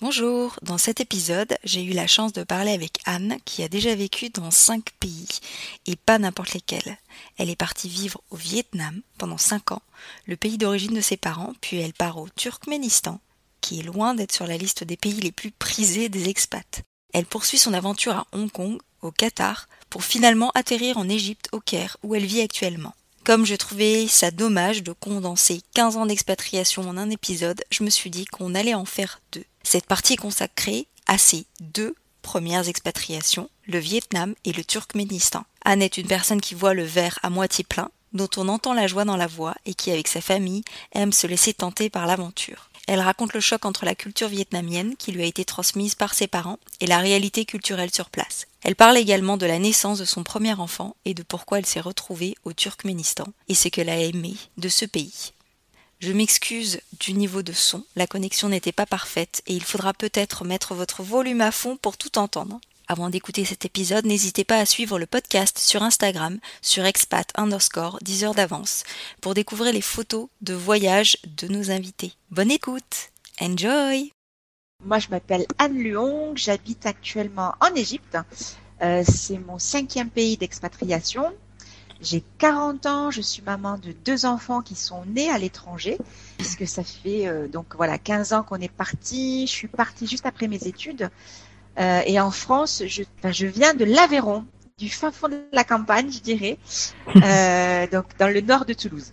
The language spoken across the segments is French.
Bonjour, dans cet épisode, j'ai eu la chance de parler avec Anne qui a déjà vécu dans cinq pays et pas n'importe lesquels. Elle est partie vivre au Vietnam pendant cinq ans, le pays d'origine de ses parents, puis elle part au Turkménistan, qui est loin d'être sur la liste des pays les plus prisés des expats. Elle poursuit son aventure à Hong Kong, au Qatar, pour finalement atterrir en Égypte, au Caire, où elle vit actuellement. Comme je trouvais ça dommage de condenser 15 ans d'expatriation en un épisode, je me suis dit qu'on allait en faire deux. Cette partie est consacrée à ces deux premières expatriations, le Vietnam et le Turkménistan. Anne est une personne qui voit le verre à moitié plein, dont on entend la joie dans la voix et qui, avec sa famille, aime se laisser tenter par l'aventure. Elle raconte le choc entre la culture vietnamienne qui lui a été transmise par ses parents et la réalité culturelle sur place. Elle parle également de la naissance de son premier enfant et de pourquoi elle s'est retrouvée au Turkménistan et ce qu'elle a aimé de ce pays. Je m'excuse du niveau de son, la connexion n'était pas parfaite et il faudra peut-être mettre votre volume à fond pour tout entendre. Avant d'écouter cet épisode, n'hésitez pas à suivre le podcast sur Instagram, sur expat underscore 10 heures d'avance, pour découvrir les photos de voyage de nos invités. Bonne écoute! Enjoy! Moi, je m'appelle Anne Luong, j'habite actuellement en Égypte. Euh, c'est mon cinquième pays d'expatriation. J'ai 40 ans, je suis maman de deux enfants qui sont nés à l'étranger, puisque ça fait euh, donc voilà 15 ans qu'on est parti. Je suis partie juste après mes études. Euh, et en France, je, je viens de l'Aveyron, du fin fond de la campagne, je dirais, euh, donc dans le nord de Toulouse.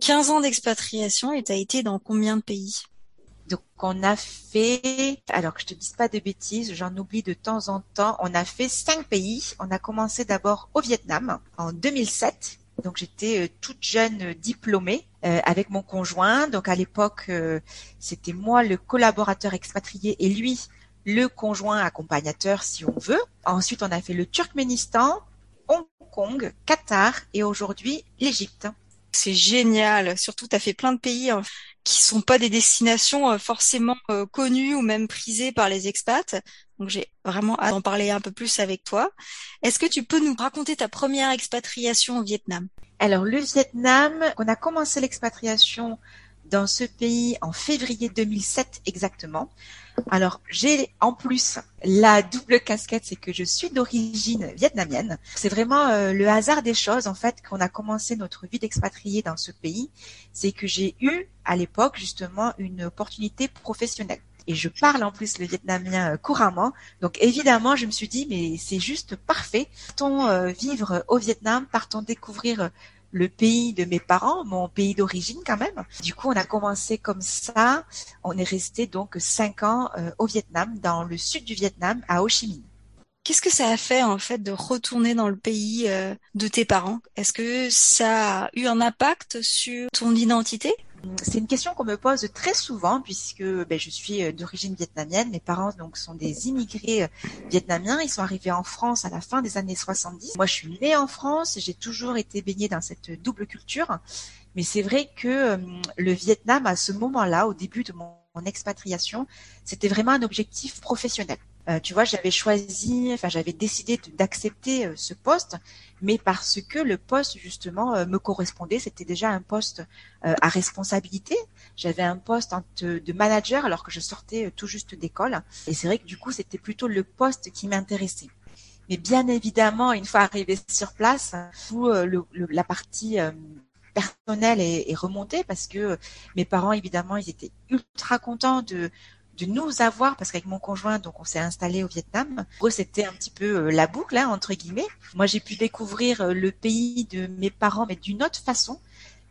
15 ans d'expatriation et tu as été dans combien de pays? Donc on a fait, alors que je te dise pas de bêtises, j'en oublie de temps en temps, on a fait cinq pays. On a commencé d'abord au Vietnam en 2007. Donc j'étais euh, toute jeune euh, diplômée euh, avec mon conjoint. Donc à l'époque, c'était moi le collaborateur expatrié et lui le conjoint accompagnateur si on veut. Ensuite, on a fait le Turkménistan, Hong Kong, Qatar et aujourd'hui l'Égypte. C'est génial. Surtout, tu as fait plein de pays hein, qui sont pas des destinations euh, forcément euh, connues ou même prisées par les expats. Donc j'ai vraiment hâte d'en parler un peu plus avec toi. Est-ce que tu peux nous raconter ta première expatriation au Vietnam? Alors le Vietnam, on a commencé l'expatriation dans ce pays en février 2007 exactement. Alors, j'ai en plus la double casquette, c'est que je suis d'origine vietnamienne. C'est vraiment euh, le hasard des choses, en fait, qu'on a commencé notre vie d'expatrié dans ce pays. C'est que j'ai eu, à l'époque, justement, une opportunité professionnelle. Et je parle en plus le vietnamien euh, couramment. Donc évidemment, je me suis dit, mais c'est juste parfait. Partons euh, vivre au Vietnam, partons découvrir le pays de mes parents, mon pays d'origine quand même. Du coup, on a commencé comme ça. On est resté donc cinq ans euh, au Vietnam, dans le sud du Vietnam, à Ho Chi Minh. Qu'est-ce que ça a fait en fait de retourner dans le pays euh, de tes parents? Est-ce que ça a eu un impact sur ton identité? C'est une question qu'on me pose très souvent puisque ben, je suis euh, d'origine vietnamienne. Mes parents donc sont des immigrés euh, vietnamiens. Ils sont arrivés en France à la fin des années 70. Moi, je suis née en France. J'ai toujours été baignée dans cette double culture. Mais c'est vrai que euh, le Vietnam, à ce moment-là, au début de mon expatriation, c'était vraiment un objectif professionnel. Euh, tu vois, j'avais choisi, enfin j'avais décidé d'accepter euh, ce poste, mais parce que le poste justement euh, me correspondait, c'était déjà un poste à responsabilité. J'avais un poste de manager alors que je sortais tout juste d'école, et c'est vrai que du coup c'était plutôt le poste qui m'intéressait. Mais bien évidemment, une fois arrivé sur place, tout la partie personnelle est, est, remontée parce que mes parents évidemment ils étaient ultra contents de de nous avoir, parce qu'avec mon conjoint, donc on s'est installé au Vietnam. Pour eux, c'était un petit peu euh, la boucle, hein, entre guillemets. Moi, j'ai pu découvrir euh, le pays de mes parents, mais d'une autre façon,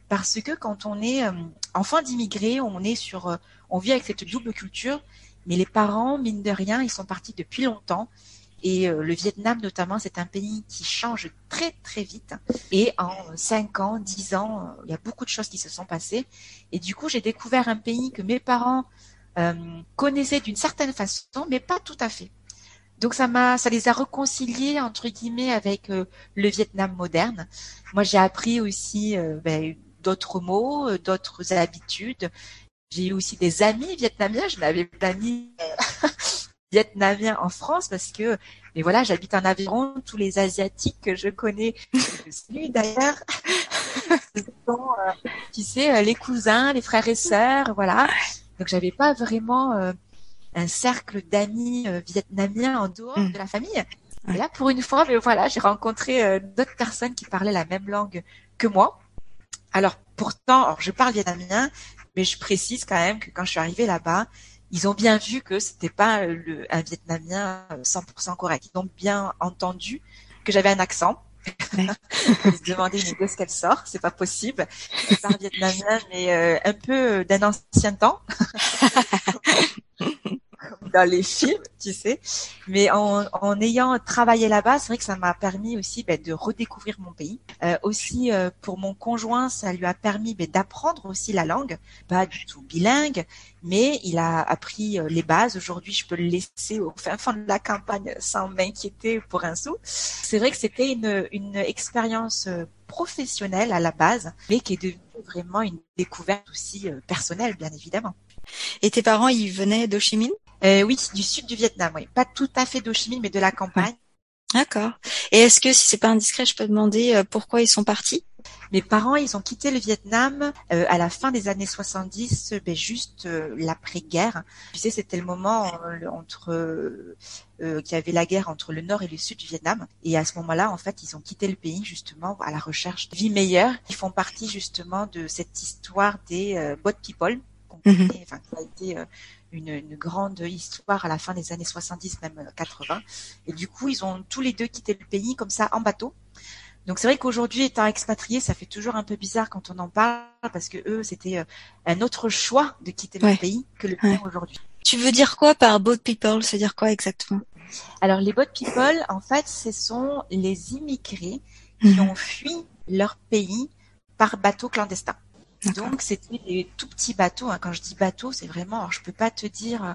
parce que quand on est euh, enfant d'immigrés, on est sur, on vit avec cette double culture, mais les parents, mine de rien, ils sont partis depuis longtemps. Et le Vietnam, notamment, c'est un pays qui change très, très vite. Et en 5 ans, 10 ans, il y a beaucoup de choses qui se sont passées. Et du coup, j'ai découvert un pays que mes parents euh, connaissaient d'une certaine façon, mais pas tout à fait. Donc ça m'a, ça les a réconciliés entre guillemets avec euh, le Vietnam moderne. Moi, j'ai appris aussi euh, ben, d'autres mots, d'autres habitudes. J'ai eu aussi des amis vietnamiens. Je n'avais pas d'amis vietnamiens en France parce que, mais voilà, j'habite en Aveyron. Tous les asiatiques que je connais, je d'ailleurs, sont, tu sais, les cousins, les frères et sœurs, voilà. Donc j'avais pas vraiment euh, un cercle d'amis vietnamiens en dehors mm. de la famille. Et là, pour une fois, mais voilà, j'ai rencontré d'autres personnes qui parlaient la même langue que moi. Alors pourtant, alors je parle vietnamien, mais je précise quand même que quand je suis arrivée là-bas, ils ont bien vu que c'était pas le, un vietnamien 100% correct. Ils ont bien entendu que j'avais un accent. Ils se mais d'où est-ce qu'elle sort C'est pas possible. Elle parle vietnamien, mais euh, un peu d'un ancien temps. dans les films, tu sais. Mais en, en ayant travaillé là-bas, c'est vrai que ça m'a permis aussi ben, de redécouvrir mon pays. Euh, aussi, euh, pour mon conjoint, ça lui a permis ben, d'apprendre aussi la langue, pas du tout bilingue, mais il a appris euh, les bases. Aujourd'hui, je peux le laisser au fin fond de la campagne sans m'inquiéter pour un sou. C'est vrai que c'était une, une expérience euh, professionnelle à la base, mais qui est devenue vraiment une découverte aussi personnelle, bien évidemment. Et tes parents, ils venaient d'Ho Chi euh, Oui, du sud du Vietnam, oui. Pas tout à fait d'Ho Chi Minh, mais de la campagne. D'accord. Et est-ce que, si c'est pas indiscret, je peux demander euh, pourquoi ils sont partis? Mes parents, ils ont quitté le Vietnam euh, à la fin des années 70, ben, juste euh, l'après-guerre. Tu sais, c'était le moment entre euh, qu'il y avait la guerre entre le nord et le sud du Vietnam. Et à ce moment-là, en fait, ils ont quitté le pays justement à la recherche de vie meilleure. Ils font partie justement de cette histoire des Bot People, mhm. enfin, qui a été une, une, grande histoire à la fin des années 70, même 80. Et du coup, ils ont tous les deux quitté le pays comme ça en bateau. Donc c'est vrai qu'aujourd'hui, étant expatrié, ça fait toujours un peu bizarre quand on en parle parce que eux, c'était euh, un autre choix de quitter le pays que le pays aujourd'hui. Tu veux dire quoi par boat people? C'est dire quoi exactement? Alors les boat people, en fait, ce sont les immigrés qui mhm. ont fui leur pays par bateau clandestin. Donc c'était des tout petits bateaux. Hein. Quand je dis bateau, c'est vraiment. Alors je peux pas te dire euh,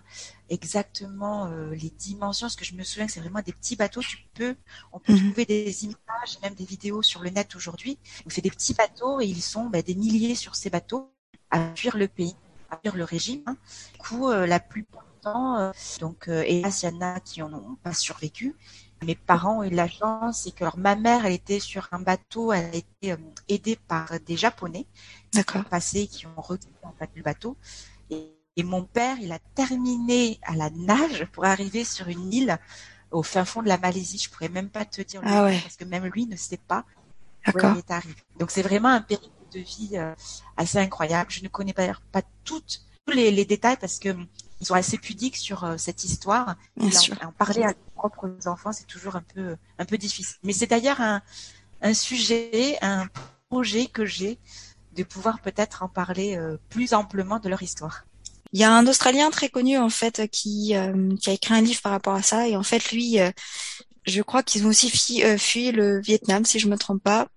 exactement euh, les dimensions, parce que je me souviens que c'est vraiment des petits bateaux. Tu peux, on peut mhm. trouver des images, même des vidéos sur le net aujourd'hui. Donc c'est des petits bateaux et ils sont bah, des milliers sur ces bateaux à fuir le pays, à fuir le régime. Hein. Du coup, euh, la plupart du temps, donc hélas, il y en a qui en ont pas survécu. Mes parents ont eu la chance, c'est que leur ma mère, elle était sur un bateau, elle a été aidée par des Japonais D'accord. passé qui ont retiré en fait, le bateau. Et, mon père, il a terminé à la nage pour arriver sur une île au fin fond de la Malaisie. Je pourrais même pas te dire ah ouais. parce que même lui ne sait pas où il est arrivé. Donc c'est vraiment un périple de vie euh, assez incroyable. Je ne connais pas, pas toutes, tous les, les détails parce que ils sont assez pudiques sur euh, cette histoire. Bien sûr. En, parler à leurs propres enfants, c'est toujours un peu un peu difficile. Mais c'est d'ailleurs un, un sujet, un projet que j'ai de pouvoir peut-être en parler euh, plus amplement de leur histoire. Il y a un Australien très connu en fait qui, euh, qui a écrit un livre par rapport à ça et en fait lui, euh, je crois qu'ils ont aussi fui, le Vietnam si je me trompe pas.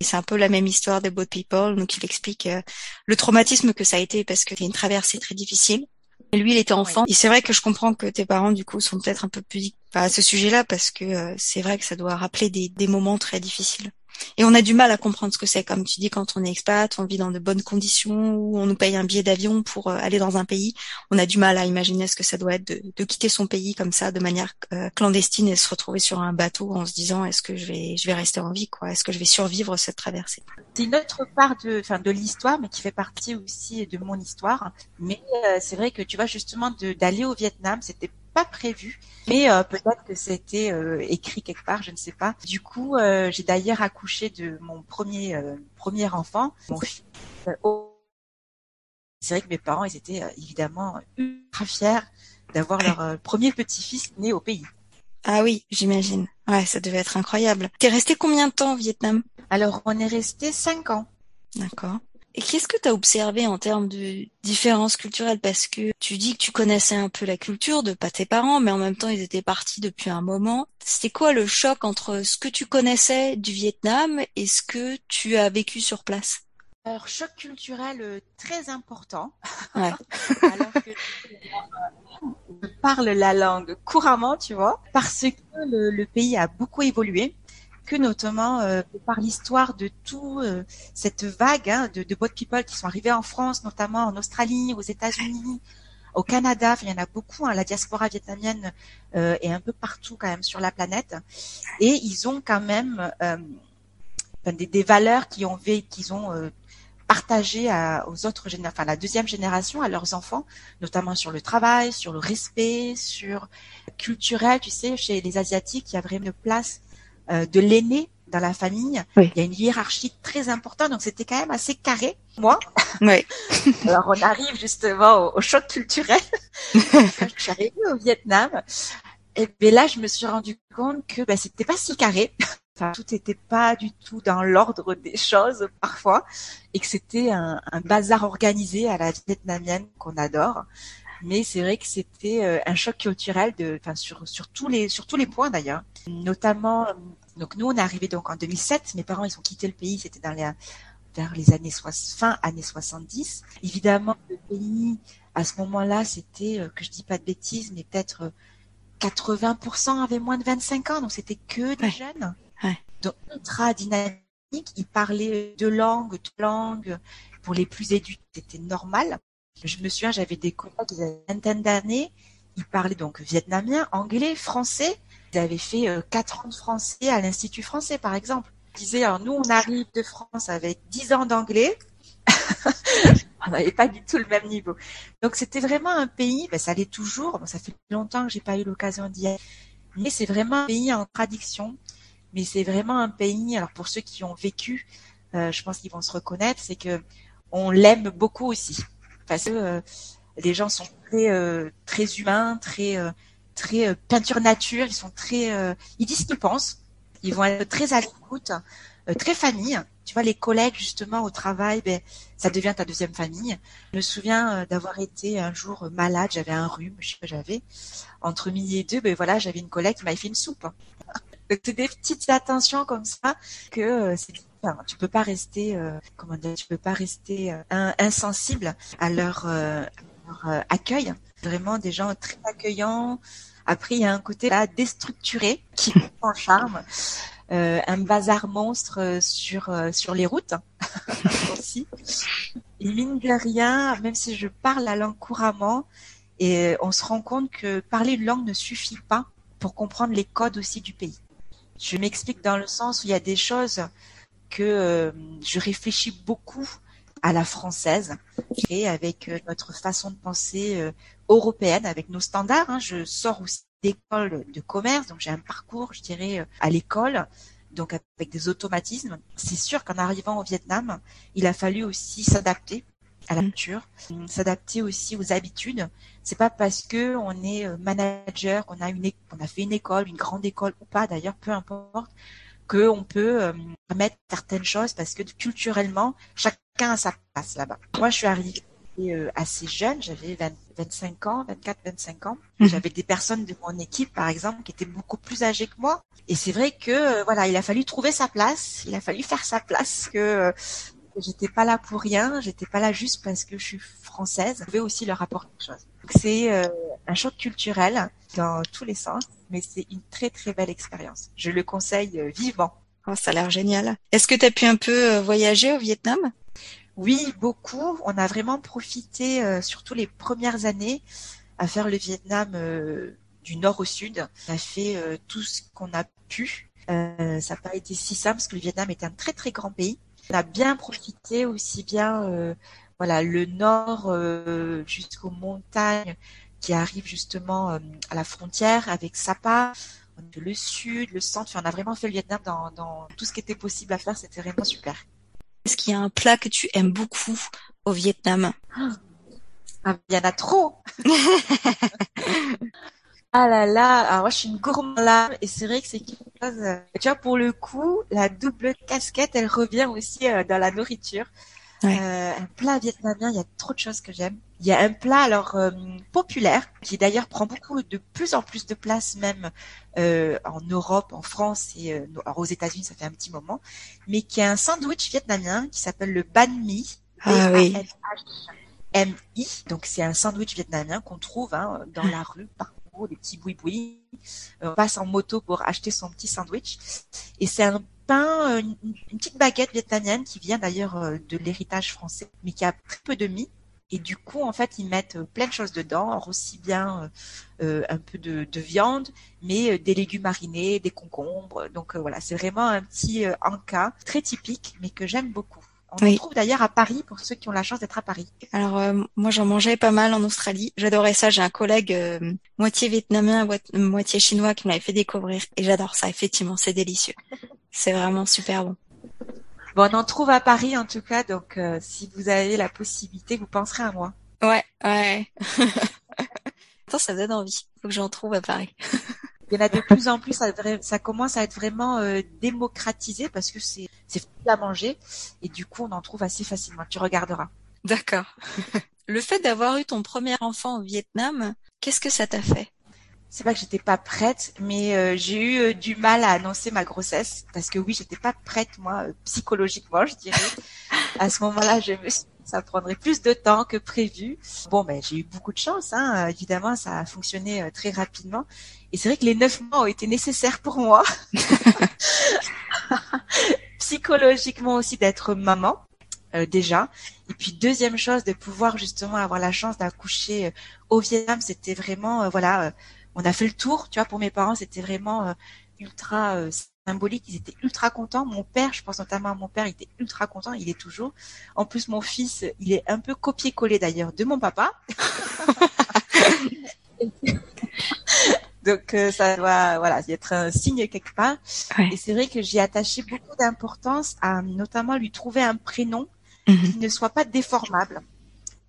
Et c'est un peu la même histoire des Boat People, donc il explique le traumatisme que ça a été parce que c'est une traversée très difficile. Et lui, il était enfant. Et c'est vrai que je comprends que tes parents, du coup, sont peut-être un peu plus à ce sujet-là parce que c'est vrai que ça doit rappeler des, des moments très difficiles. Et on a du mal à comprendre ce que c'est, comme tu dis, quand on est expat, on vit dans de bonnes conditions, ou on nous paye un billet d'avion pour euh, aller dans un pays. On a du mal à imaginer ce que ça doit être de, quitter son pays comme ça, de manière euh, clandestine, et se retrouver sur un bateau en se disant est-ce que je vais, je vais rester en vie, quoi? Est-ce que je vais survivre cette traversée? C'est une autre part de, enfin, de l'histoire, mais qui fait partie aussi de mon histoire. Mais euh, c'est vrai que tu vois justement d'aller au Vietnam, c'était pas prévu, mais euh, peut-être que c'était euh, écrit quelque part, je ne sais pas. Du coup, euh, j'ai d'ailleurs accouché de mon premier premier enfant, mon fils. c'est vrai que mes parents, ils étaient évidemment ultra fiers d'avoir leur premier petit-fils né au pays. Ah oui, j'imagine. Ouais, ça devait être incroyable. T'es resté combien de temps au Vietnam? Alors, on est resté cinq ans. D'accord. Et qu'est-ce que tu as observé en termes de différences culturelles? Parce que tu dis que tu connaissais un peu la culture de pas tes parents, mais en même temps ils étaient partis depuis un moment. C'était quoi le choc entre ce que tu connaissais du Vietnam et ce que tu as vécu sur place? Alors, choc culturel euh, très important. Ouais. Alors que je parle la langue couramment, tu vois, parce que le pays a beaucoup évolué notamment euh, par l'histoire de tout euh, cette vague hein, de, de boat people qui sont arrivés en France, notamment en Australie, aux États-Unis, au Canada. il y en a beaucoup. Hein, la diaspora vietnamienne euh, est un peu partout quand même sur la planète, et ils ont quand même des, valeurs qui ont qu'ils ont partager à, aux autres enfin la deuxième génération, à leurs enfants, notamment sur le travail, sur le respect, sur culturel. Tu sais, chez les Asiatiques, il y a vraiment une place euh, de l'aîné dans la famille. Il y a une hiérarchie très importante, donc c'était quand même assez carré. Moi, oui. alors on arrive justement au, choc culturel. je suis arrivée au Vietnam, et bien là, je me suis rendu compte que ben, c'était pas si carré tout n'était pas du tout dans l'ordre des choses parfois, et que c'était un, bazar organisé à la vietnamienne qu'on adore. Mais c'est vrai que c'était euh, un choc culturel de, enfin sur sur tous les sur tous les points d'ailleurs. Notamment, donc nous on est arrivé donc en 2007. Mes parents ils ont quitté le pays, c'était dans les vers les années fin années 70. Évidemment, le pays à ce moment-là, c'était euh, que je dis pas de bêtises, mais peut-être 80% euh, avaient moins de 25 ans, donc c'était que des jeunes. Donc, ultra dynamique. Il parlait deux langues, deux langues. Pour les plus éduqués, c'était normal. Je me souviens, j'avais des collègues qui avaient une vingtaine d'années. Ils parlaient donc vietnamien, anglais, français. Ils avaient fait euh, quatre ans de français à l'Institut français, par exemple. Ils disaient, alors nous, on arrive de France avec dix ans d'anglais. on n'avait pas du tout le même niveau. Donc c'était vraiment un pays, ben, ça l'est toujours. ça fait longtemps que j'ai pas eu l'occasion d'y aller, mais c'est vraiment un pays en tradition mais c'est vraiment un pays. Alors pour ceux qui ont vécu, euh, je pense qu'ils vont se reconnaître, c'est que on l'aime beaucoup aussi parce que euh, les gens sont très très humains, très très peinture nature. Ils sont très, ils disent ce qu'ils pensent. Ils vont être très à l'écoute, très famille. Tu vois, les collègues justement au travail, ben ça devient ta deuxième famille. Je me souviens d'avoir été un jour malade, j'avais un rhume, je sais pas j'avais. Entre midi et deux, ben voilà, j'avais une collègue qui m'avait fait une soupe. C'est des petites attentions comme ça que euh, c'est tu peux pas rester euh, comment dire tu peux pas rester euh, insensible à leur, accueil vraiment des gens très accueillants. Après il y a un côté là déstructuré qui en charme. Un bazar monstre sur sur les routes aussi. Et mine de rien même si je parle la langue couramment et on se rend compte que parler une langue ne suffit pas pour comprendre les codes aussi du pays. Je m'explique dans le sens où il y a des choses que euh, je réfléchis beaucoup à la française et avec euh, notre façon de penser euh, européenne, avec nos standards. Hein. Je sors aussi d'école de commerce, donc j'ai un parcours, je dirais, à l'école, donc avec des automatismes. C'est sûr qu'en arrivant au Vietnam, il a fallu aussi s'adapter à la culture, s'adapter aussi aux habitudes. C'est pas parce que on est euh, manager, qu'on a une, on a fait une école, une grande école ou pas d'ailleurs, peu importe, qu'on peut euh, mettre certaines choses parce que culturellement, chacun a sa place là-bas. Moi, je suis arrivée euh, assez jeune, j'avais 25 ans, 24, 25 ans. Mhm. J'avais des personnes de mon équipe, par exemple, qui étaient beaucoup plus âgées que moi. Et c'est vrai que voilà, il a fallu trouver sa place, il a fallu faire sa place, que j'étais pas là pour rien, j'étais pas là juste parce que je suis française. Je pouvais aussi leur apporter quelque chose. C'est euh, un choc culturel dans tous les sens, mais c'est une très très belle expérience. Je le conseille euh, vivement. Oh, ça a l'air génial. Est-ce que tu as pu un peu euh, voyager au Vietnam? Oui, beaucoup. On a vraiment profité, surtout les premières années, à faire le Vietnam du nord au sud. On a fait tout ce qu'on a pu. ça n'a pas été si simple parce que le Vietnam est un très très grand pays. On a bien profité aussi bien euh, voilà le nord euh, jusqu'aux montagnes qui arrivent justement euh, à la frontière avec Sapa, le sud, le centre. on a vraiment fait le Vietnam dans tout ce qui était possible à faire. C'était vraiment super. Est-ce qu'il y a un plat que tu aimes beaucoup au Vietnam ah, Il y en a trop. Ah là là, alors moi je suis une gourmande et c'est vrai que c'est quelque chose. Euh, tu vois, pour le coup, la double casquette, elle revient aussi euh, dans la nourriture. Euh, un plat vietnamien, il y a trop de choses que j'aime. Il y a un plat alors populaire qui d'ailleurs prend beaucoup de plus en plus de place même en Europe, en France et alors aux États-Unis, ça fait un petit moment, mais qui est un sandwich vietnamien qui s'appelle le banh mi. Ah oui. M-I. Donc c'est un sandwich vietnamien qu'on trouve hein, dans la rue des petits boui-boui. Euh, on passe en moto pour acheter son petit sandwich. Et c'est un pain, euh, une, petite baguette vietnamienne qui vient d'ailleurs euh, de l'héritage français, mais qui a très peu de mie. Et du coup, en fait, ils mettent plein de choses dedans, aussi bien un peu de, viande, mais des légumes marinés, des concombres. Donc voilà, c'est vraiment un petit encas très typique, mais que j'aime beaucoup. On en trouve d'ailleurs à Paris pour ceux qui ont la chance d'être à Paris. Alors euh, moi j'en mangeais pas mal en Australie. J'adorais ça. J'ai un collègue euh, moitié vietnamien, moitié chinois qui m'avait fait découvrir et j'adore ça. Effectivement, c'est délicieux. C'est vraiment super bon. Bon, on en trouve à Paris en tout cas, donc euh, si vous avez la possibilité, vous penserez à moi. Ouais, ouais. Attends, ça donne envie. Faut que j'en trouve à Paris. Il y en a de plus en plus, ça, ça commence à être vraiment euh, démocratisé parce que c'est c'est facile à manger et du coup on en trouve assez facilement. Tu regarderas. D'accord. Le fait d'avoir eu ton premier enfant au Vietnam, qu'est-ce que ça t'a fait? C'est pas que j'étais pas prête, mais euh, j'ai eu euh, du mal à annoncer ma grossesse parce que oui, j'étais pas prête moi psychologiquement, je dirais. à ce moment-là, je me suis ça prendrait plus de temps que prévu. Bon, ben j'ai eu beaucoup de chance, hein. évidemment, ça a fonctionné euh, très rapidement. Et c'est vrai que les neuf mois ont été nécessaires pour moi, psychologiquement aussi d'être maman. Euh, déjà. Et puis deuxième chose, de pouvoir justement avoir la chance d'accoucher euh, au Vietnam, c'était vraiment, voilà, on a fait le tour, tu vois, pour mes parents, c'était vraiment ultra symbolique. Ils étaient ultra contents. Mon père, je pense notamment à mon père, il était ultra content. Il est toujours. En plus, mon fils, il est un peu copié-collé d'ailleurs de mon papa. Donc euh, ça doit voilà y être un signe quelque part. Et c'est vrai que j'ai attaché beaucoup d'importance à notamment lui trouver un prénom mhm. qui ne soit pas déformable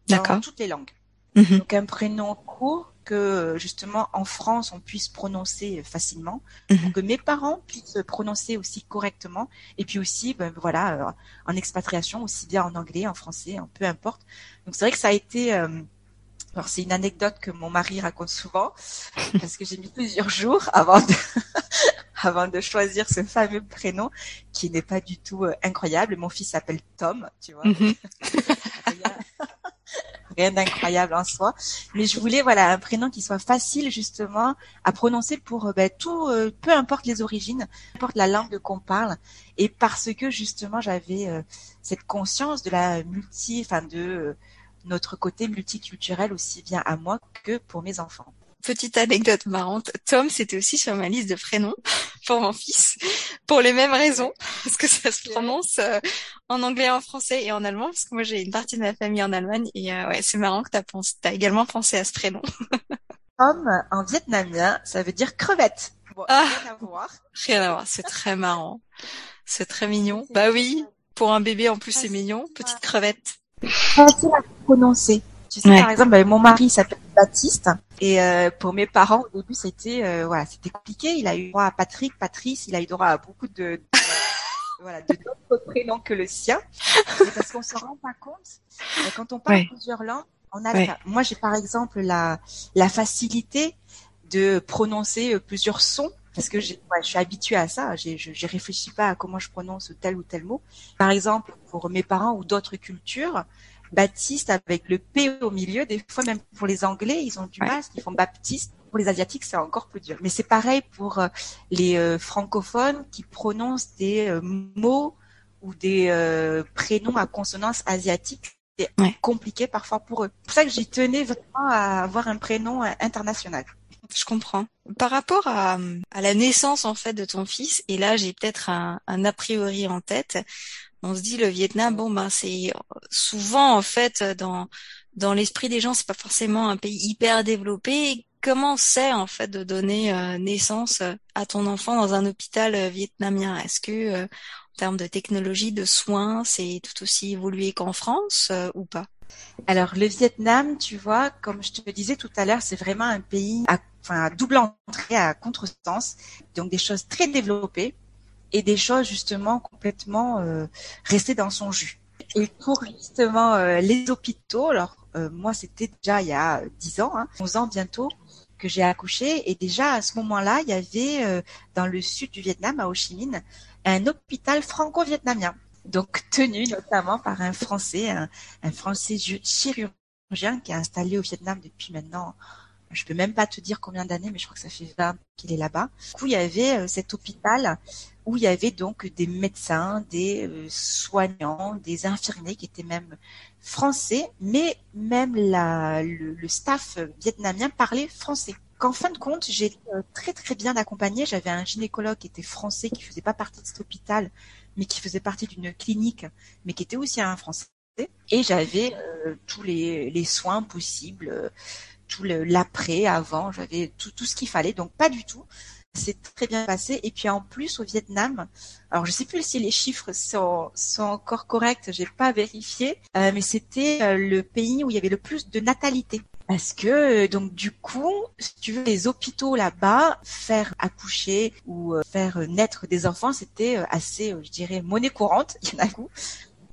dans toutes les langues. Mhm. Donc un prénom court que justement en France on puisse prononcer facilement, mhm. que mes parents puissent prononcer aussi correctement, et puis aussi ben, voilà euh, en expatriation aussi bien en anglais, en français, peu importe. Donc c'est vrai que ça a été euh, alors c'est une anecdote que mon mari raconte souvent parce que j'ai mis plusieurs jours avant de avant de choisir ce fameux prénom qui n'est pas du tout euh, incroyable. Mon fils s'appelle Tom, tu vois. Mhm. rien d'incroyable en soi. Mais je voulais voilà un prénom qui soit facile justement à prononcer pour euh, ben, tout, euh, peu importe les origines, peu importe la langue qu'on parle, et parce que justement j'avais euh, cette conscience de la multi, enfin de notre côté multiculturel aussi bien à moi que pour mes enfants. Petite anecdote marrante, Tom, c'était aussi sur ma liste de prénoms pour mon fils, pour les mêmes raisons, parce que ça se prononce euh, en anglais, en français et en allemand, parce que moi j'ai une partie de ma famille en Allemagne, et euh, ouais, c'est marrant que tu pensé, as également pensé à ce prénom. Tom, en vietnamien, ça veut dire crevette. ah, rien à voir. Rien à voir, c'est très marrant. C'est très mignon. Bah oui, pour un bébé en plus c'est mignon, petite crevette. Facile à prononcer. Tu sais, par exemple, bah, mon mari s'appelle Baptiste et euh, pour mes parents au début c'était euh, voilà c'était compliqué. Il a eu droit à Patrick, Patrice, il a eu droit à beaucoup de, de voilà de d'autres prénoms que le sien. parce qu'on se rend pas compte quand on parle plusieurs langues, on a moi j'ai par exemple la la facilité de prononcer euh, plusieurs sons parce que je suis habituée à ça. Je, je réfléchis pas à comment je prononce tel ou tel mot. Par exemple, pour mes parents ou d'autres cultures, Baptiste avec le P au milieu. Des fois, même pour les Anglais, ils ont du mal, ils font Baptiste. Pour les Asiatiques, c'est encore plus dur. Mais c'est pareil pour euh, les euh, francophones qui prononcent des euh, mots ou des prénoms à consonance asiatique. C'est compliqué parfois pour eux. C'est pour ça que j'y tenais vraiment à avoir un prénom international. Je comprends. Par rapport à, à, la naissance en fait de ton fils, et là j'ai peut-être un, un a priori en tête on se dit le Vietnam, bon ben c'est souvent en fait dans dans l'esprit des gens, c'est pas forcément un pays hyper développé. Comment c'est en fait de donner euh, naissance à ton enfant dans un hôpital euh, vietnamien? Est-ce que euh, en termes de technologie, de soins, c'est tout aussi évolué qu'en France ou pas? Alors le Vietnam, tu vois, comme je te le disais tout à l'heure, c'est vraiment un pays à, enfin, double entrée, à contresens, donc des choses très développées et des choses justement complètement euh, restées dans son jus. Et pour justement euh, les hôpitaux, alors euh, moi c'était déjà il y a 10 ans, hein, 11 ans bientôt que j'ai accouché. Et déjà à ce moment-là il y avait dans le sud du Vietnam à Ho Chi Minh un hôpital franco-vietnamien. Donc tenu notamment par un Français, un, un Français chirurgien qui est installé au Vietnam depuis maintenant je peux même pas te dire combien d'années, mais je crois que ça fait 20 qu'il est là-bas. Du coup, il y avait cet hôpital où il y avait donc des médecins, des euh, soignants, des infirmiers qui étaient même français, mais même la, le, staff vietnamien parlait français. Qu'en fin de compte, j'ai euh, très très bien accompagné. J'avais un gynécologue qui était français, qui faisait pas partie de cet hôpital, mais qui faisait partie d'une clinique, mais qui était aussi un Français. Et j'avais tous les, les, soins possibles, tout l'après, avant, j'avais tout, ce qu'il fallait. Donc pas du tout c'est très bien passé. Et puis en plus au Vietnam, alors je sais plus si les chiffres sont, sont encore corrects, j'ai pas vérifié, euh, mais c'était euh, le pays où il y avait le plus de natalité. Parce que euh, donc du coup, si tu veux, les hôpitaux là-bas, faire accoucher ou faire naître des enfants, c'était assez, je dirais, monnaie courante. Il y en a beaucoup.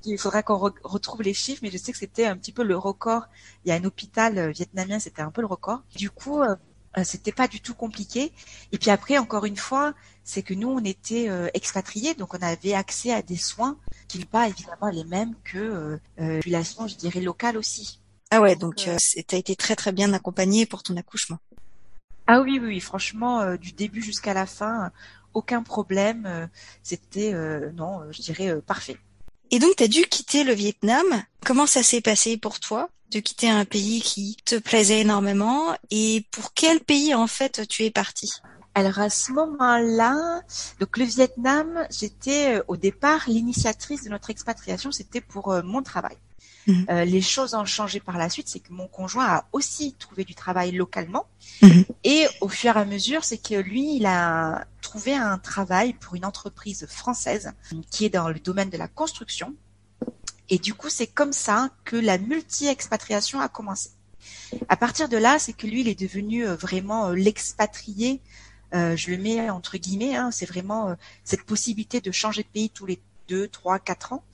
Il faudra qu'on retrouve les chiffres, mais je sais que c'était un petit peu le record. Il y a un hôpital vietnamien, c'était un peu le record. Du coup, euh, c'était pas du tout compliqué. Et puis après, encore une fois, c'est que nous, on était euh, expatriés, donc on avait accès à des soins qui ne pas évidemment les mêmes que euh, euh population, je dirais, locale aussi. Ah ouais, donc tu as été très très bien accompagné pour ton accouchement. Ah oui, oui, franchement, du début jusqu'à la fin, aucun problème. C'était, non, je dirais, parfait. Et donc, tu as dû quitter le Vietnam. Comment ça s'est passé pour toi de quitter un pays qui te plaisait énormément? Et pour quel pays en fait tu es parti? Alors à ce moment-là, donc le Vietnam, j'étais euh, au départ l'initiatrice de notre expatriation, c'était pour euh, mon travail. Mhm. Euh, les choses ont changé par la suite, c'est que mon conjoint a aussi trouvé du travail localement. Mhm. Et au fur et à mesure, c'est que lui, il a trouvé un travail pour une entreprise française qui est dans le domaine de la construction. Et du coup, c'est comme ça que la multi-expatriation a commencé. À partir de là, c'est que lui, il est devenu euh, vraiment euh, l'expatrié. Euh, je le mets entre guillemets. Hein, c'est vraiment cette possibilité de changer de pays tous les deux, trois, quatre ans,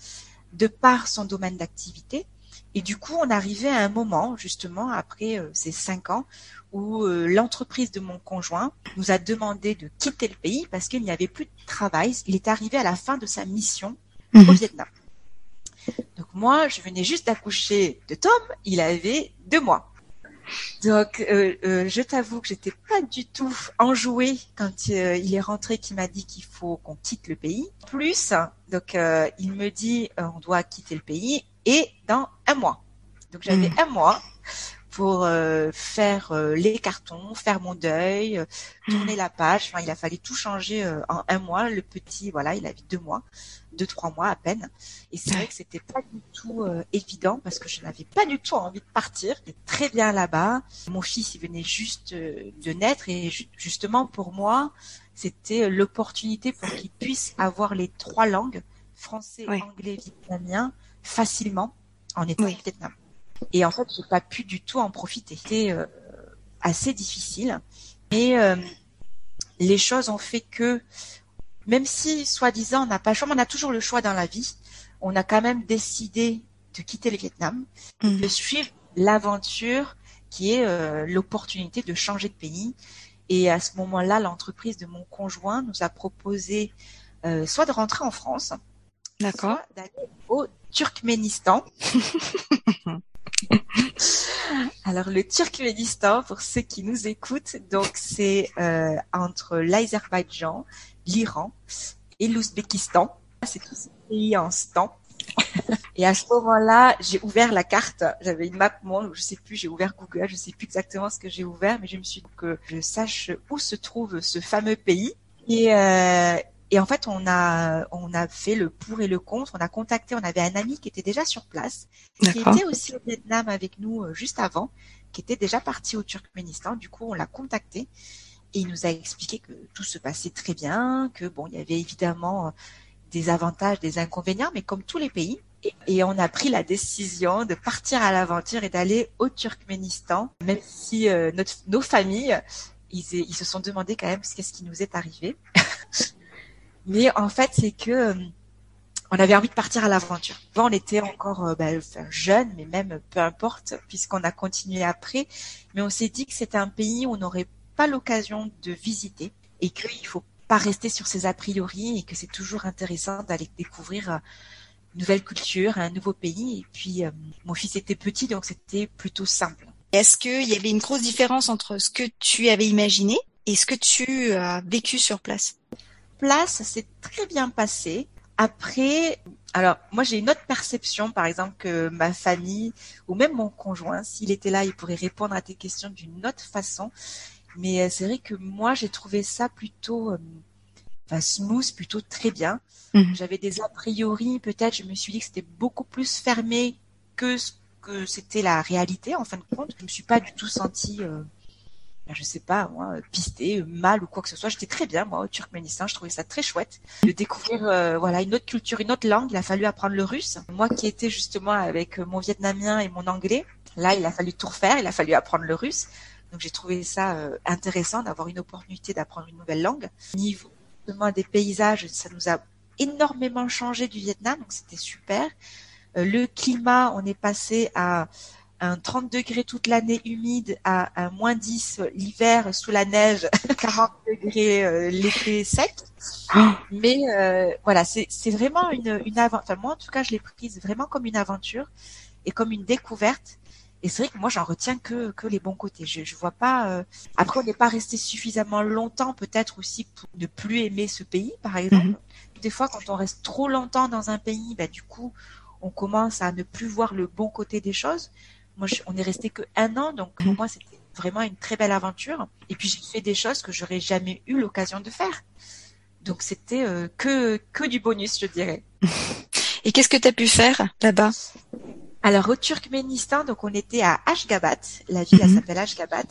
de par son domaine d'activité. Et du coup, on arrivait à un moment, justement, après ces cinq ans, où l'entreprise de mon conjoint nous a demandé de quitter le pays parce qu'il n'y avait plus de travail. Il est arrivé à la fin de sa mission au mhm. Vietnam. Donc moi, je venais juste d'accoucher de Tom, il avait deux mois. Donc, euh, euh, je t'avoue que j'étais pas du tout enjouée quand euh, il est rentré, qui m'a dit qu'il faut qu'on quitte le pays. Plus, donc il me dit on doit quitter le pays et dans un mois. Donc j'avais mmh. un mois pour faire les cartons, faire mon deuil, tourner mmh. la page. Enfin, il a fallu tout changer en un mois. Le petit, voilà, il avait deux mois deux trois mois à peine. Et c'est vrai que c'était pas du tout euh, évident parce que je n'avais pas du tout envie de partir. J'étais très bien là-bas. Mon fils il venait juste euh, de naître et justement pour moi c'était euh, l'opportunité pour qu'il puisse avoir les trois langues français, anglais, vietnamien facilement en étant au Vietnam. Et en fait j'ai pas pu du tout en profiter. C'était assez difficile. Et les choses ont fait que même si, soi-disant, on n'a pas le choix, mais on a toujours le choix dans la vie, on a quand même décidé de quitter le Vietnam, mm. de suivre l'aventure qui est euh, l'opportunité de changer de pays. Et à ce moment-là, l'entreprise de mon conjoint nous a proposé euh, soit de rentrer en France, d'accord, d'aller au Turkménistan. Alors le Turkménistan, pour ceux qui nous écoutent, donc c'est euh, entre l'Azerbaïdjan, l'Iran et l'Ouzbékistan. C'est tous ces pays en stand. Et à ce moment-là, j'ai ouvert la carte. J'avais une map monde, je sais plus, j'ai ouvert Google, je sais plus exactement ce que j'ai ouvert, mais je me suis dit que je sache où se trouve ce fameux pays. Et, euh, et en fait, on a on a fait le pour et le contre. On a contacté, on avait un ami qui était déjà sur place, qui était aussi au Vietnam avec nous euh, juste avant, qui était déjà parti au Turkménistan. Du coup, on l'a contacté et il nous a expliqué que tout se passait très bien, que bon, il y avait évidemment euh, des avantages, des inconvénients, mais comme tous les pays. Et, on a pris la décision de partir à l'aventure et d'aller au Turkménistan, même si euh, nos familles, ils, se sont demandé quand même qu'est-ce qui nous est arrivé. mais en fait, c'est que euh, on avait envie de partir à l'aventure. on était encore ben, jeunes, mais même peu importe, puisqu'on a continué après. Mais on s'est dit que c'était un pays où on aurait pas l'occasion de visiter et qu'il faut pas rester sur ses a priori et que c'est toujours intéressant d'aller découvrir euh, une nouvelle culture, un nouveau pays. Et puis, euh, mon fils était petit, donc c'était plutôt simple. Est-ce qu'il y avait une grosse différence entre ce que tu avais imaginé et ce que tu as vécu sur place? Place, c'est très bien passé. Après, alors moi j'ai une autre perception, par exemple, que ma famille ou même mon conjoint, s'il était là, il pourrait répondre à tes questions d'une autre façon. Mais euh, c'est vrai que moi, j'ai trouvé ça plutôt, euh, enfin smooth, plutôt très bien. Mhm. J'avais des a priori, peut-être, je me suis dit que c'était beaucoup plus fermé que ce que c'était la réalité en fin de compte. Je me suis pas du tout sentie, euh, ben, je sais pas, moi, pistée, mal ou quoi que ce soit. J'étais très bien, moi, au Turkménistan. Je trouvais ça très chouette de découvrir, euh, voilà, une autre culture, une autre langue. Il a fallu apprendre le russe. Moi, qui étais justement avec mon vietnamien et mon anglais, là, il a fallu tout refaire. Il a fallu apprendre le russe. Donc, j'ai trouvé ça euh, intéressant d'avoir une opportunité d'apprendre une nouvelle langue. Niveau des paysages, ça nous a énormément changé du Vietnam, donc c'était super. Euh, le climat, on est passé à un 30 degrés toute l'année humide à un moins 10 l'hiver sous la neige, 40 degrés euh, l'été sec. Mais euh, voilà, c'est c'est vraiment une, une aventure. Enfin, moi, en tout cas, je l'ai prise vraiment comme une aventure et comme une découverte. Et c'est vrai que moi, j'en retiens que, que les bons côtés. Je, je vois pas. euh, Après, on n'est pas resté suffisamment longtemps, peut-être aussi pour ne plus aimer ce pays, par exemple. Mhm. Des fois, quand on reste trop longtemps dans un pays, bah, du coup, on commence à ne plus voir le bon côté des choses. Moi, je- on est resté que un an, donc pour Mhm. moi, c'était vraiment une très belle aventure. Et puis, j'ai fait des choses que j'aurais jamais eu l'occasion de faire. Donc, c'était euh, que que du bonus, je dirais. Et qu'est-ce que tu as pu faire là-bas? Alors au Turkménistan, donc on était à Ashgabat, la ville Mhm. s'appelle Ashgabat.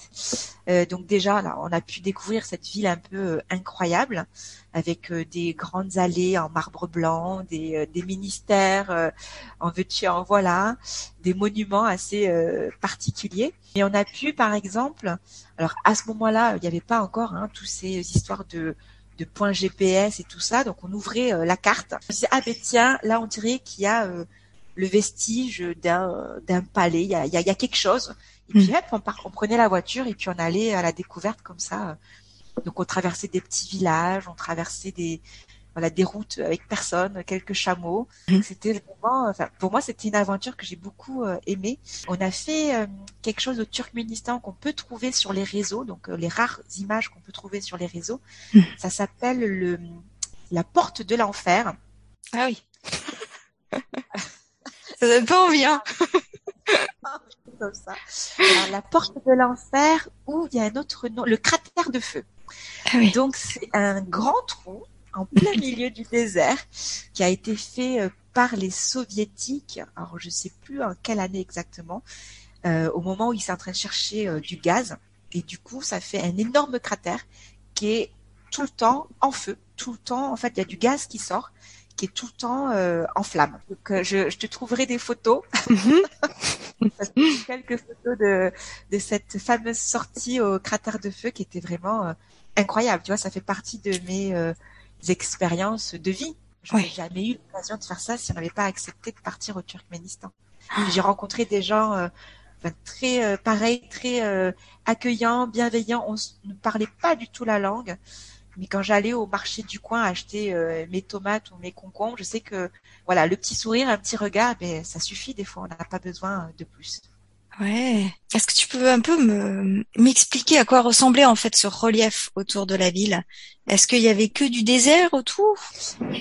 Euh, donc déjà là, on a pu découvrir cette ville un peu euh, incroyable, avec euh, des grandes allées en marbre blanc, des, euh, des ministères euh, en veux-tu en voilà, des monuments assez euh, particuliers. Et on a pu par exemple, alors à ce moment-là, il n'y avait pas encore hein, tous ces histoires de de points GPS et tout ça, donc on ouvrait euh, la carte. On disait, ah ben tiens, là on dirait qu'il y a euh, le vestige d'un d'un palais. Il y a, y a, y a quelque chose. Et puis Mm. hop, on, on prenait la voiture et puis on allait à la découverte comme ça. Donc on traversait des petits villages, on traversait des voilà des routes avec personne, quelques chameaux. Mm. C'était vraiment, enfin pour moi c'était une aventure que j'ai beaucoup euh, aimée. On a fait euh, quelque chose au Turkménistan qu'on peut trouver sur les réseaux, donc euh, les rares images qu'on peut trouver sur les réseaux. Mm. Ça s'appelle le la porte de l'enfer. Ah oui. ça donne pas envie, hein comme ça. Alors, la porte de l'enfer, où il y a un autre nom, le cratère de feu. Ah oui. Donc c'est un grand trou en plein milieu du désert qui a été fait euh, par les soviétiques. Alors je sais plus en quelle année exactement, euh, au moment où ils sont en train de chercher euh, du gaz. Et du coup, ça fait un énorme cratère qui est tout le temps en feu. Tout le temps, en fait, il y a du gaz qui sort, qui est tout le temps euh, en flamme. Donc euh, je, je te trouverai des photos Mhm. quelques photos de, de cette fameuse sortie au cratère de feu qui était vraiment euh, incroyable. Tu vois, ça fait partie de mes euh, expériences de vie. Je n'aurais jamais eu l'occasion de faire ça si on n'avait pas accepté de partir au Turkménistan. J'ai rencontré des gens très pareils, très accueillants, bienveillants. On ne parlait pas du tout la langue. Mais quand j'allais au marché du coin acheter euh, mes tomates ou mes concombres, je sais que voilà, le petit sourire, un petit regard, ben ça suffit des fois. On n'a pas besoin de plus. Ouais. Est-ce que tu peux un peu me m'expliquer à quoi ressemblait en fait ce relief autour de la ville? Est-ce qu'il y avait que du désert autour?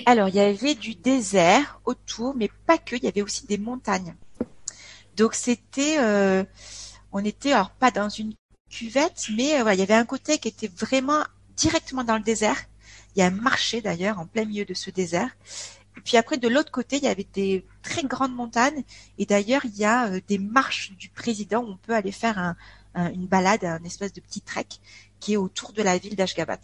Alors, il y avait du désert autour, mais pas que, il y avait aussi des montagnes. Donc, c'était, euh, on était, alors pas dans une cuvette, mais euh, voilà, il y avait un côté qui était vraiment directement dans le désert. Il y a un marché d'ailleurs en plein milieu de ce désert. Et puis après, de l'autre côté, il y avait des très grandes montagnes. Et d'ailleurs, il y a euh, des marches du président où on peut aller faire un, un- une balade, un espèce de petit trek qui est autour de la ville d'Ashgabat.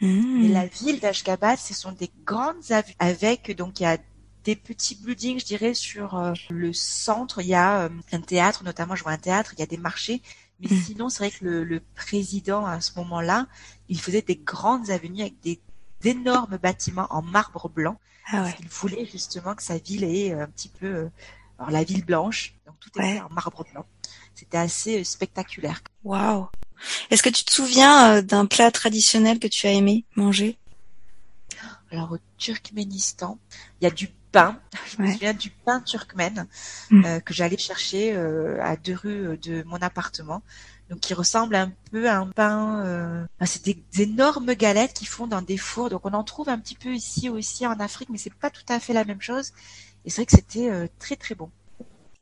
Hmm. Et la ville d'Ashgabat, ce sont des grandes avenues avec donc il y a des petits buildings, je dirais, sur euh, le centre. Il y a euh, un théâtre, notamment je vois un théâtre, il y a des marchés. Mais Mm. sinon, c'est vrai que le, le président, à ce moment-là, il faisait des grandes avenues avec des d'énormes bâtiments en marbre blanc. Ah ouais. Parce qu'il voulait justement que sa ville ait euh, un petit peu, euh, alors la ville blanche, donc tout était Ouais. en marbre blanc. C'était assez euh, spectaculaire. Waouh. Est-ce que tu te souviens d'un plat traditionnel que tu as aimé manger? Alors au Turkménistan, il y a du pain. Je me souviens du pain turkmène Mm. euh, que j'allais chercher euh, à deux rues de mon appartement. Donc qui ressemble un peu à un pain. Euh... c'est des, des énormes galettes qui font dans des fours. Donc on en trouve un petit peu ici aussi en Afrique, mais c'est pas tout à fait la même chose. Et c'est vrai que c'était euh, très très bon.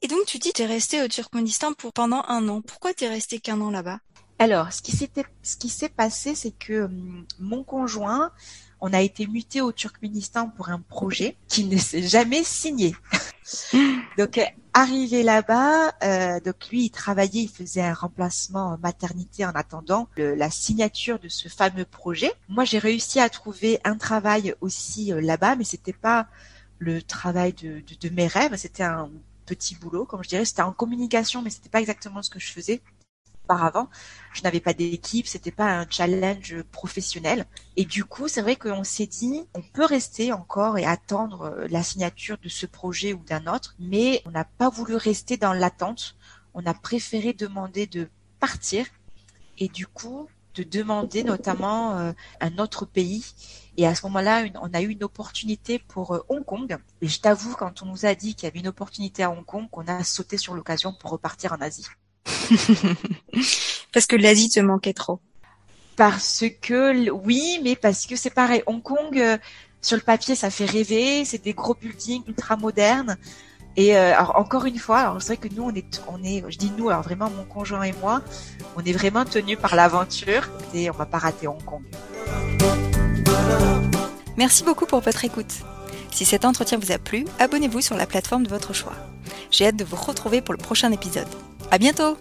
Et donc tu dis t'es resté au Turkménistan pour pendant un an. Pourquoi t'es resté qu'un an là-bas? Alors, ce qui s'était, ce qui s'est passé, c'est que hum, mon conjoint, on a été muté au Turkménistan pour un projet qui ne s'est jamais signé. donc arrivé là-bas, euh, donc lui il travaillait, il faisait un remplacement maternité en attendant la signature de ce fameux projet. Moi j'ai réussi à trouver un travail aussi euh, là-bas, mais c'était pas le travail de, de, de mes rêves, c'était un petit boulot, comme je dirais, c'était en communication, mais c'était pas exactement ce que je faisais auparavant. Je n'avais pas d'équipe, c'était pas un challenge professionnel. Et du coup, c'est vrai qu'on s'est dit, on peut rester encore et attendre euh, la signature de ce projet ou d'un autre, mais on n'a pas voulu rester dans l'attente. On a préféré demander de partir et du coup de demander notamment euh, un autre pays. Et à ce moment-là, on a eu une opportunité pour euh, Hong Kong. Et je t'avoue, quand on nous a dit qu'il y avait une opportunité à Hong Kong, qu'on a sauté sur l'occasion pour repartir en Asie. parce que l'Asie te manquait trop. Parce que oui, mais parce que c'est pareil. Hong Kong, euh, sur le papier, ça fait rêver. C'est des gros buildings ultra modernes. Et euh, alors encore une fois, alors c'est vrai que nous on est, on est, je dis nous, alors vraiment mon conjoint et moi, on est vraiment tenus par l'aventure et on va pas rater Hong Kong. Merci beaucoup pour votre écoute. Si cet entretien vous a plu, abonnez-vous sur la plateforme de votre choix. J'ai hâte de vous retrouver pour le prochain épisode. À bientôt!